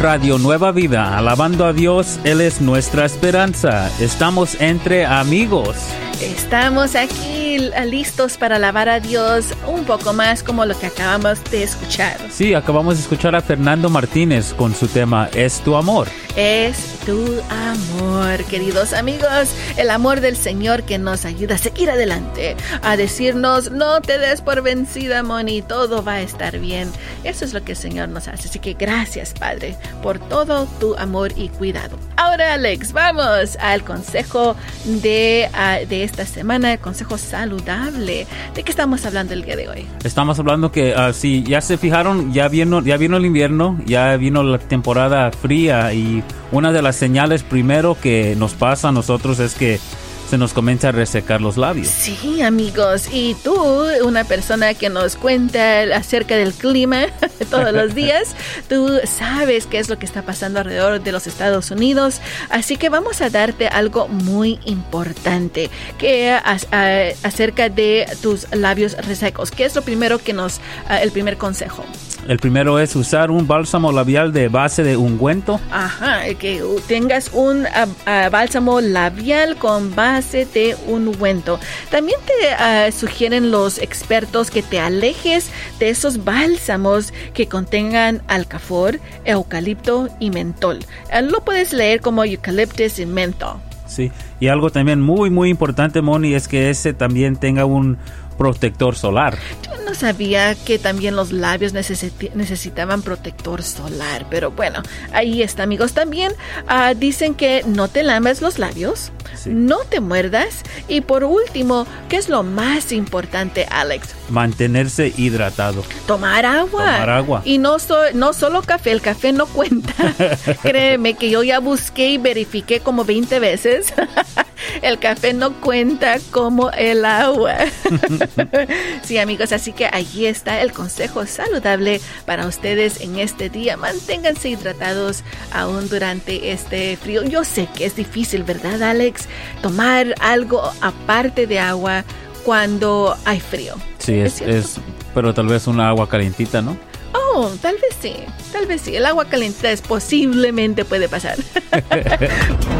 Radio Nueva Vida, alabando a Dios, Él es nuestra esperanza. Estamos entre amigos. Estamos aquí listos para alabar a Dios un poco más como lo que acabamos de escuchar. Sí, acabamos de escuchar a Fernando Martínez con su tema Es tu amor. Es tu amor, queridos amigos, el amor del Señor que nos ayuda a seguir adelante, a decirnos, no te des por vencida, Moni, todo va a estar bien. Eso es lo que el Señor nos hace. Así que gracias, Padre, por todo tu amor y cuidado. Ahora, Alex, vamos al consejo de, ah, de esta semana, el consejo saludable. ¿De qué estamos hablando el día de hoy? Estamos hablando que, uh, si ya se fijaron, ya vino, ya vino el invierno, ya vino la temporada fría y una de las señales primero que nos pasa a nosotros es que se nos comienza a resecar los labios. Sí, amigos. Y tú, una persona que nos cuenta acerca del clima todos los días, tú sabes qué es lo que está pasando alrededor de los Estados Unidos. Así que vamos a darte algo muy importante que acerca de tus labios resecos. ¿Qué es lo primero que nos, el primer consejo? El primero es usar un bálsamo labial de base de ungüento. Ajá, que tengas un bálsamo labial con base de ungüento. También te ah, sugieren los expertos que te alejes de esos bálsamos que contengan alcafor, eucalipto y mentol. Ah, lo puedes leer como eucaliptus y mentol. Sí, y algo también muy, muy importante, Moni, es que ese también tenga un protector solar. Yo no sabía que también los labios necesitaban protector solar, pero bueno, ahí está amigos. También ah, dicen que no te lames los labios, no te muerdas y por último, ¿qué es lo más importante, Alex? Mantenerse hidratado. Tomar agua. Tomar agua. Y no, no solo café, el café no cuenta. Créeme que yo ya busqué y verifiqué como 20 veces. el café no cuenta como el agua. sí, amigos, así que ahí está el consejo saludable para ustedes en este día. Manténganse hidratados aún durante este frío. Yo sé que es difícil, ¿verdad, Alex? Tomar algo aparte de agua cuando hay frío. Sí, es, es, pero tal vez una agua calientita, ¿no? Oh, tal vez sí, tal vez sí. El agua calientita es posiblemente puede pasar.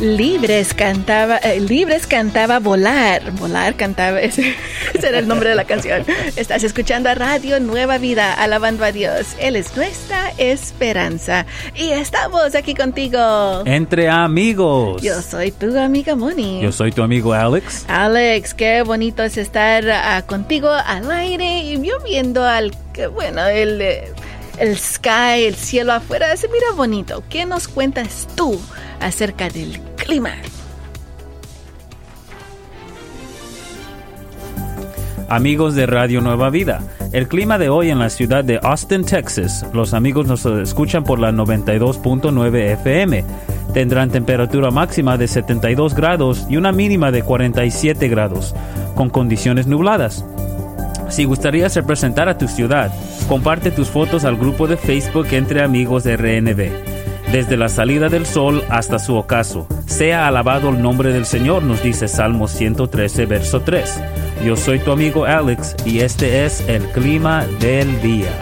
Libres cantaba, eh, Libres cantaba Volar, Volar cantaba, ese, era el nombre de la canción. Estás escuchando a Radio Nueva Vida, alabando a Dios. Él es nuestra esperanza. Y estamos aquí contigo. Entre amigos. Yo soy tu amiga Moni. Yo soy tu amigo Alex. Alex, qué bonito es estar ah, contigo al aire y yo viendo al, bueno, el... el sky, el cielo afuera, se mira bonito. ¿Qué nos cuentas tú acerca del clima. Amigos de Radio Nueva Vida, el clima de hoy en la ciudad de Austin, Texas, los amigos nos escuchan por la 92.9 FM. Tendrán temperatura máxima de 72 grados y una mínima de 47 grados, con condiciones nubladas. Si gustarías representar a tu ciudad, comparte tus fotos al grupo de Facebook entre amigos de RNB desde la salida del sol hasta su ocaso. Sea alabado el nombre del Señor, nos dice Salmo 113, verso 3. Yo soy tu amigo Alex y este es el clima del día.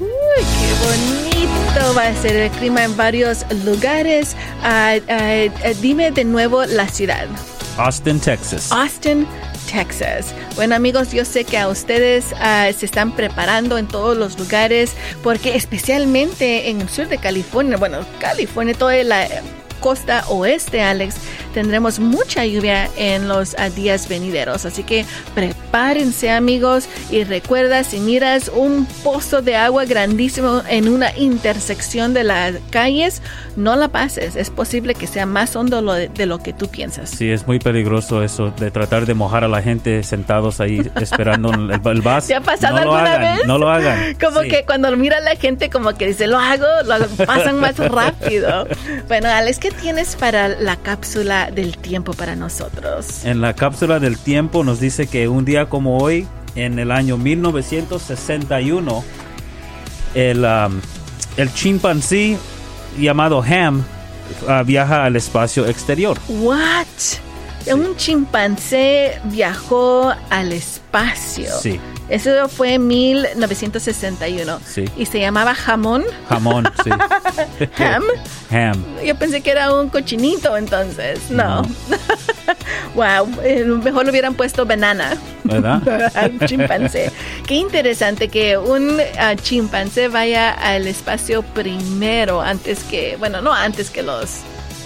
Uy, qué bonito va a ser el clima en varios lugares. Ah, ah, dime de nuevo la ciudad. Austin, Texas. Austin, Texas. Bueno amigos, yo sé que a ustedes uh, se están preparando en todos los lugares porque especialmente en el sur de California, bueno, California, toda la costa oeste, Alex, tendremos mucha lluvia en los días venideros. Así que prepárense amigos y recuerda si miras un pozo de agua grandísimo en una intersección de las calles, no la pases. Es posible que sea más hondo de, lo que tú piensas. Sí, es muy peligroso eso de tratar de mojar a la gente sentados ahí esperando el, el vaso. ¿Te ha pasado no alguna hagan, vez? No lo hagan. Como Sí. que cuando mira a la gente como que dice, lo hago, lo pasan más rápido. Bueno, Alex, ¿qué tienes para la cápsula del tiempo para nosotros? En la cápsula del tiempo nos dice que un día como hoy, en el año 1961, el, um, el chimpancé llamado Ham uh, viaja al espacio exterior. What? Un chimpancé viajó al espacio. Sí, Eso fue en 1961. Sí. Y se llamaba jamón. jamón, sí. Ham. Ham. Yo pensé que era un cochinito entonces. No. No. wow. eh, Mejor le hubieran puesto banana. ¿Verdad? al chimpancé. Qué interesante que un ah, chimpancé vaya al espacio primero antes que, bueno, no antes que los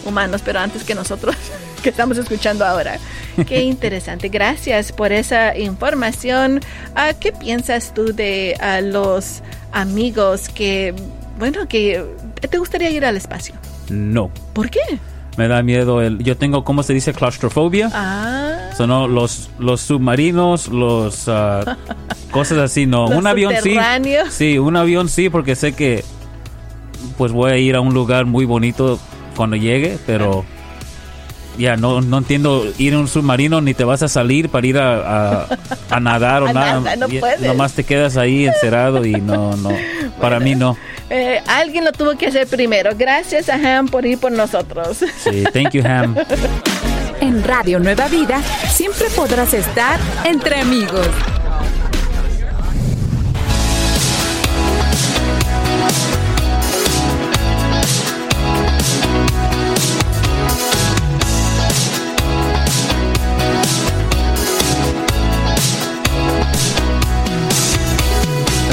humanos, pero antes que nosotros que estamos escuchando ahora. Qué interesante. Gracias por esa información. Ah, ¿Qué piensas tú de ah, los amigos que, bueno, que te gustaría ir al espacio? No. ¿Por qué? Me da miedo el... Yo tengo, ¿cómo se dice? Claustrofobia. Ah, Son ¿no? los, los submarinos, los... ah, cosas así, no. Un avión sí. Sí, un avión sí, porque sé que pues voy a ir a un lugar muy bonito cuando llegue, pero ya no, no entiendo ir en un submarino ni te vas a salir para ir a, a- a nadar o A nada. nada, no puedes. Nomás te quedas ahí encerrado y no, no. Para mí no. eh, alguien lo tuvo que hacer primero. Gracias a Ham por ir por nosotros. Sí, thank you, Ham. En Radio Nueva Vida siempre podrás estar entre amigos.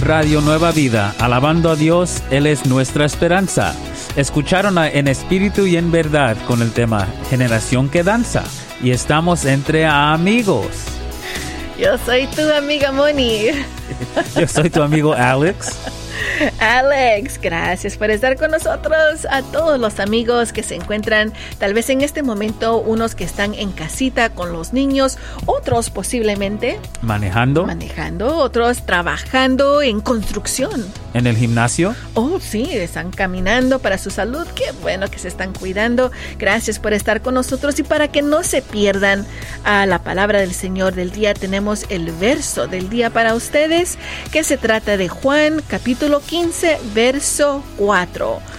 Radio Nueva Vida, alabando a Dios, Él es nuestra esperanza. Escucharon a En Espíritu y en Verdad con el tema Generación que Danza. Y estamos entre amigos. Yo soy tu amiga Moni. Yo soy tu amigo Alex. Alex, gracias por estar con nosotros. A todos los amigos que se encuentran tal vez en este momento, unos que están en casita con los niños, otros posiblemente Manejando manejando, otros trabajando en construcción. en el gimnasio. Oh, sí, están caminando para su salud. Qué bueno que se están cuidando. Gracias por estar con nosotros y para que no se pierdan a la palabra del Señor del día, tenemos el verso del día para ustedes que se trata de Juan capítulo 15, verso 4.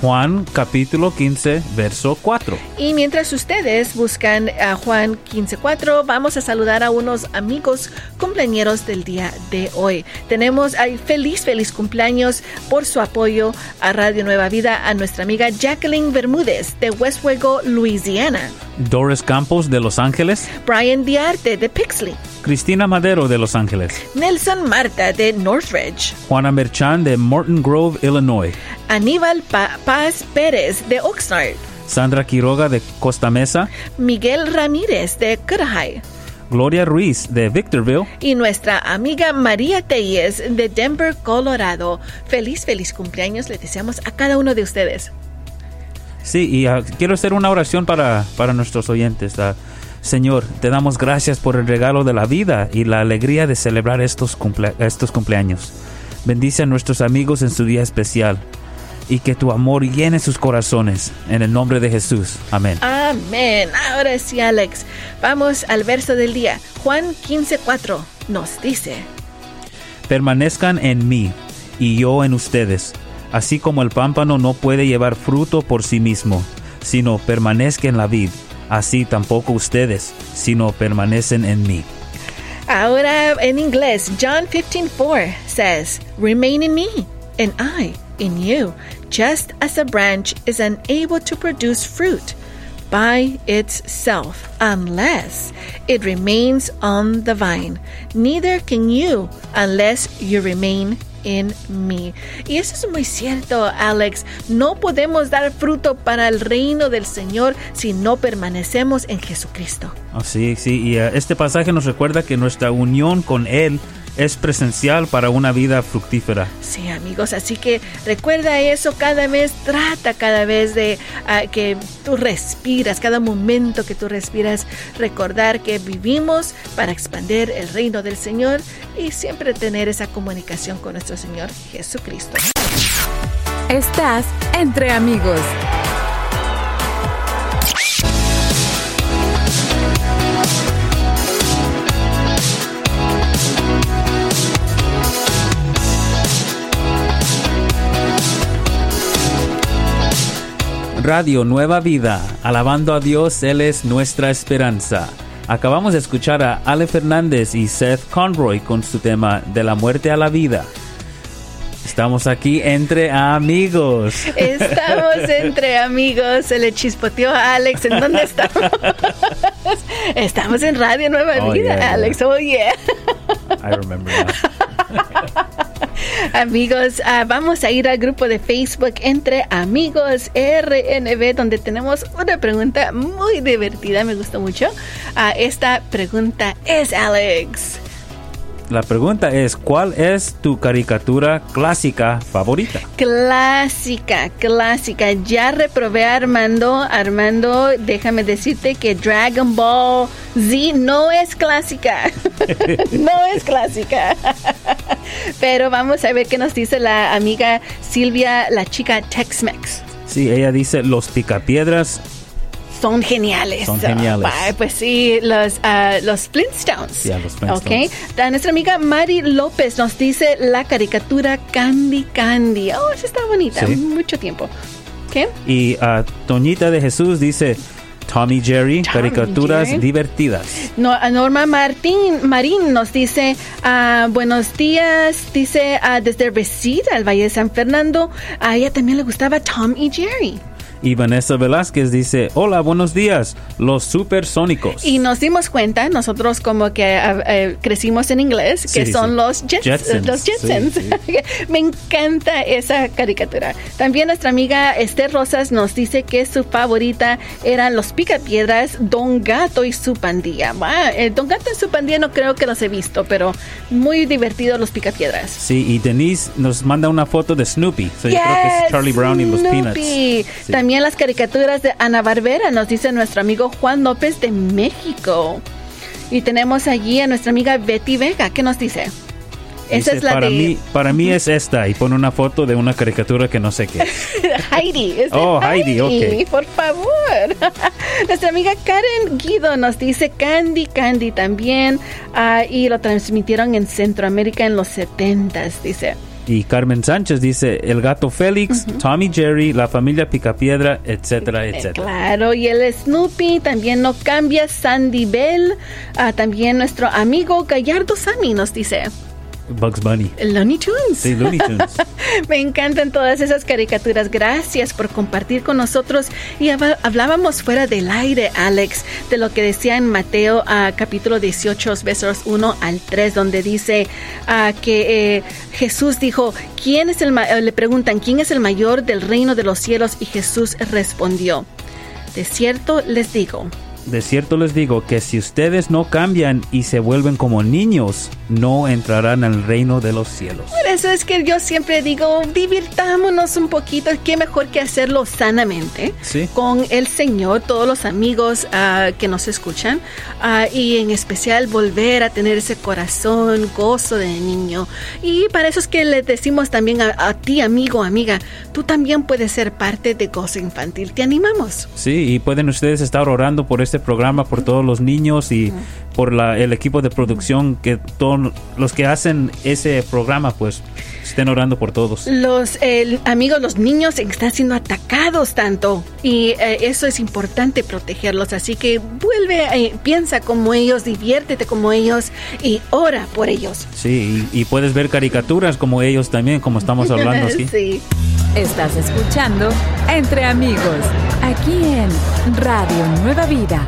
Juan capítulo 15, verso 4. Y mientras ustedes buscan a Juan 15.4, vamos a saludar a unos amigos cumpleañeros del día de hoy. Tenemos ay, feliz, feliz cumpleaños por su apoyo a Radio Nueva Vida a nuestra amiga Jacqueline Bermúdez de Westwego, Louisiana. Doris Campos de Los Ángeles. Brian Diarte de Pixley. Cristina Madero de Los Ángeles. Nelson Marta de Northridge. Juana Merchan de Morton Grove, Illinois. Aníbal Pa- Paz Pérez de Oxnard. Sandra Quiroga de Costa Mesa. Miguel Ramírez de Cudahy. Gloria Ruiz de Victorville. y nuestra amiga María Telles de Denver, Colorado. Feliz, feliz cumpleaños le deseamos a cada uno de ustedes. Sí, y ah, quiero hacer una oración para, para nuestros oyentes. Ah, Señor, te damos gracias por el regalo de la vida y la alegría de celebrar estos, cumple- estos cumpleaños. Bendice a nuestros amigos en su día especial y que tu amor llene sus corazones. En el nombre de Jesús. Amén. Amén. Ahora sí, Alex. Vamos al verso del día. Juan 15:4 nos dice, Permanezcan en mí y yo en ustedes, así como el pámpano no puede llevar fruto por sí mismo, sino permanezca en la vid, así tampoco ustedes, sino permanecen en mí. Ahora en inglés, John 15:4 says, Remain in me, and I in you, just as a branch is unable to produce fruit by itself unless it remains on the vine. Neither can you unless you remain in me. Y eso es muy cierto, Alex. No podemos dar fruto para el reino del Señor si no permanecemos en Jesucristo. Oh, sí, sí. Y uh, este pasaje nos recuerda que nuestra unión con Él es presencial para una vida fructífera. Sí, amigos, así que recuerda eso cada vez, trata cada vez de uh, que tú respiras, cada momento que tú respiras, recordar que vivimos para expandir el reino del Señor y siempre tener esa comunicación con nuestro Señor Jesucristo. Estás entre amigos. Radio Nueva Vida, alabando a Dios, Él es nuestra esperanza. Acabamos de escuchar a Ale Fernández y Seth Conroy con su tema De la muerte a la vida. Estamos aquí entre amigos. Estamos entre amigos. Se le chispoteó a Alex. ¿En dónde estamos? Estamos en Radio Nueva Oh, Vida, yeah, Alex. Oh, yeah. I remember now. Amigos, ah, vamos a ir al grupo de Facebook entre amigos RNB donde tenemos una pregunta muy divertida, me gustó mucho. Ah, esta pregunta es Alex. La pregunta es, ¿cuál es tu caricatura clásica favorita? Clásica, clásica. Ya reprobé a Armando. Armando, déjame decirte que Dragon Ball Z no es clásica. no es clásica. Pero vamos a ver qué nos dice la amiga Silvia, la chica Tex-Mex. Sí, ella dice Los Picapiedras. Son geniales. Son geniales. Ah, pues sí, los, ah, los Flintstones. Sí, los Flintstones. Ok. Ta- Nuestra amiga Mari López nos dice la caricatura Candy Candy. Oh, esa está bonita. Sí. Mucho tiempo. ¿Qué? Y a Toñita de Jesús dice Tommy Jerry, Tom caricaturas Jerry. divertidas. No, a Norma Martín Marín nos dice ah, buenos días, dice ah, desde Resida, el Valle de San Fernando. A ella también le gustaba Tom y Jerry. Y Vanessa Velázquez dice, hola, buenos días, los supersónicos. Y nos dimos cuenta, nosotros como que ah, eh, crecimos en inglés, que Sí, son sí. los Jets- Jetsons, Los Jetsons. sí, Me encanta esa caricatura. También nuestra amiga Esther Rosas nos dice que su favorita eran los Picapiedras, Don Gato y su pandilla. Ah, eh, Don Gato y su pandilla no creo que los he visto, pero muy divertidos los Picapiedras. Sí, y Denise nos manda una foto de Snoopy. So, yo creo que es Yes, Charlie Brown y los. Peanuts. Sí. También las caricaturas de Ana Barbera, nos dice nuestro amigo Juan López de México. Y tenemos allí a nuestra amiga Betty Vega. ¿Qué nos dice? Esa Dice, es la para de mí, para mí es esta y pone una foto de una caricatura que no sé qué. Heidi. es Oh, Heidi, ok. Por favor. Nuestra amiga Karen Guido nos dice Candy Candy también. ah, y lo transmitieron en Centroamérica en los 70s, dice. Y Carmen Sánchez dice El gato Félix, Tommy Jerry, La familia Picapiedra, etcétera, etcétera. Claro, y el Snoopy también no cambia. Sandy Bell, ah, también nuestro amigo Gallardo Sammy nos dice. Bugs Bunny. Looney Tunes. Sí, Looney Tunes. Me encantan todas esas caricaturas. Gracias por compartir con nosotros. Y hab- hablábamos fuera del aire, Alex, de lo que decía en Mateo capítulo 18, versos 1 al 3, donde dice ah, que eh, Jesús dijo, ¿quién es el ma-" eh, le preguntan, ¿quién es el mayor del reino de los cielos? Y Jesús respondió, de cierto les digo. De cierto les digo que si ustedes no cambian y se vuelven como niños, no entrarán al reino de los cielos. Por eso es que yo siempre digo, divirtámonos un poquito, qué mejor que hacerlo sanamente Sí. con el Señor, todos los amigos ah, que nos escuchan ah, y en especial volver a tener ese corazón, gozo de niño. Y para eso es que le decimos también a, a ti, amigo, amiga, tú también puedes ser parte de Gozo Infantil. Te animamos. Sí, y pueden ustedes estar orando por este programa, por todos los niños y por la, el equipo de producción, que todos los que hacen ese programa, pues estén orando por todos. Los eh, amigos, los niños están siendo atacados tanto y eh, eso es importante protegerlos. Así que vuelve, eh, piensa como ellos, diviértete como ellos y ora por ellos. Sí, y, y puedes ver caricaturas como ellos también, como estamos hablando aquí. sí. Estás escuchando Entre Amigos, aquí en Radio Nueva Vida